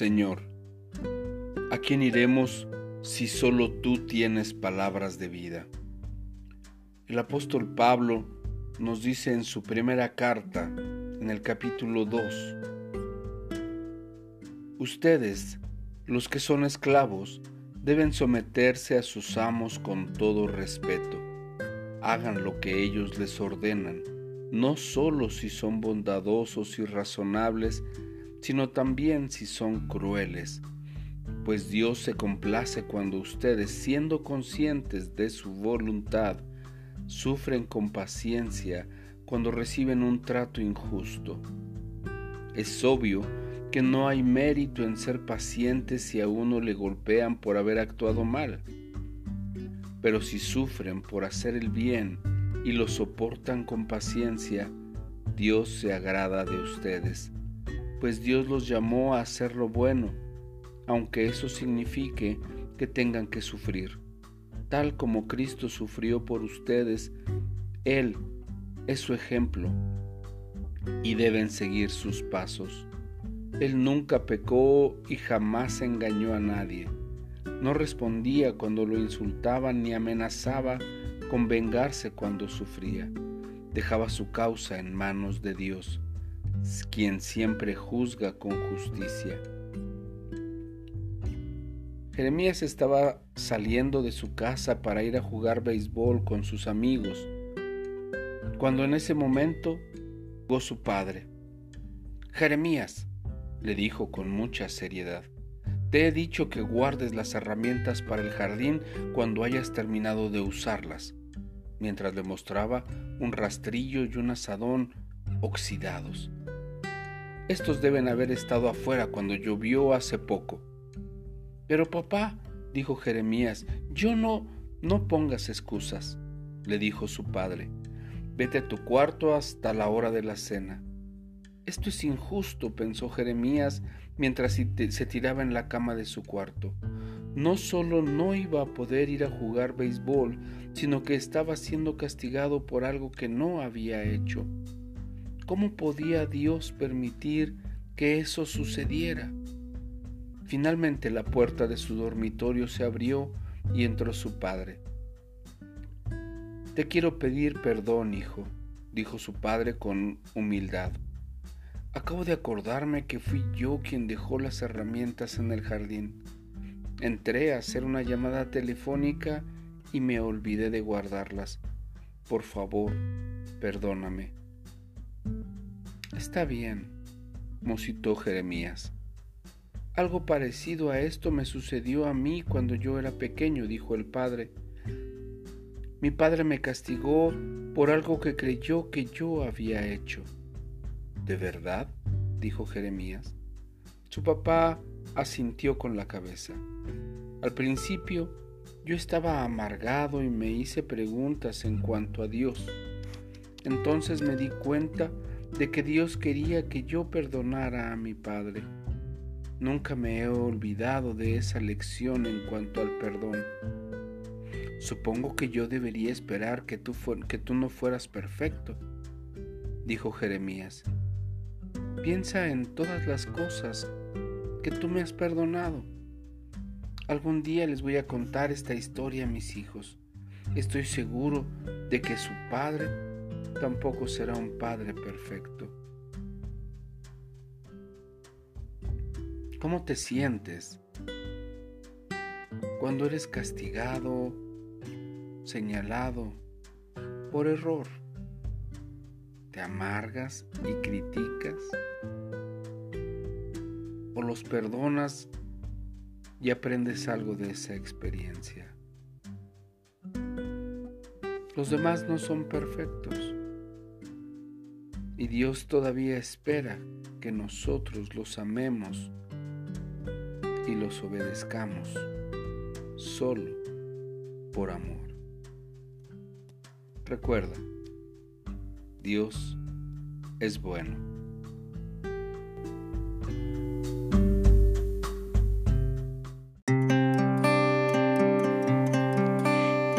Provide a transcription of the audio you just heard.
Señor, ¿a quién iremos si solo tú tienes palabras de vida? El apóstol Pablo nos dice en su primera carta, en el capítulo 2, Ustedes, los que son esclavos, deben someterse a sus amos con todo respeto. Hagan lo que ellos les ordenan, no solo si son bondadosos y razonables, sino también si son crueles, pues Dios se complace cuando ustedes, siendo conscientes de su voluntad, sufren con paciencia cuando reciben un trato injusto. Es obvio que no hay mérito en ser pacientes si a uno le golpean por haber actuado mal. Pero si sufren por hacer el bien y lo soportan con paciencia, Dios se agrada de ustedes, pues Dios los llamó a hacer lo bueno, aunque eso signifique que tengan que sufrir tal como Cristo sufrió por ustedes, Él es su ejemplo y deben seguir sus pasos. Él nunca pecó y jamás engañó a nadie. No respondía cuando lo insultaban ni amenazaba con vengarse cuando sufría. Dejaba su causa en manos de Dios, quien siempre juzga con justicia. Jeremías estaba saliendo de su casa para ir a jugar béisbol con sus amigos, cuando en ese momento llegó su padre. Jeremías, le dijo con mucha seriedad, te he dicho que guardes las herramientas para el jardín cuando hayas terminado de usarlas, mientras le mostraba un rastrillo y un asadón oxidados. Estos deben haber estado afuera cuando llovió hace poco. Pero papá, dijo Jeremías, yo no, no pongas excusas, le dijo su padre. Vete a tu cuarto hasta la hora de la cena. Esto es injusto, pensó Jeremías mientras se tiraba en la cama de su cuarto. No solo no iba a poder ir a jugar béisbol, sino que estaba siendo castigado por algo que no había hecho. ¿Cómo podía Dios permitir que eso sucediera? Finalmente la puerta de su dormitorio se abrió y entró su padre. Te quiero pedir perdón, hijo, dijo su padre con humildad. Acabo de acordarme que fui yo quien dejó las herramientas en el jardín. Entré a hacer una llamada telefónica y me olvidé de guardarlas. Por favor, perdóname. Está bien, musitó Jeremías. Algo parecido a esto me sucedió a mí cuando yo era pequeño, dijo el padre. Mi padre me castigó por algo que creyó que yo había hecho. ¿De verdad? dijo Jeremías. Su papá asintió con la cabeza. Al principio yo estaba amargado y me hice preguntas en cuanto a Dios. Entonces me di cuenta de que Dios quería que yo perdonara a mi padre. Nunca me he olvidado de esa lección en cuanto al perdón. Supongo que yo debería esperar que tú, que tú no fueras perfecto, dijo Jeremías. Piensa en todas las cosas que tú me has perdonado. Algún día les voy a contar esta historia a mis hijos. Estoy seguro de que su padre tampoco será un padre perfecto. ¿Cómo te sientes cuando eres castigado, señalado por error? ¿Te amargas y criticas? ¿O los perdonas y aprendes algo de esa experiencia? Los demás no son perfectos y Dios todavía espera que nosotros los amemos y los obedezcamos solo por amor. Recuerda, Dios es bueno.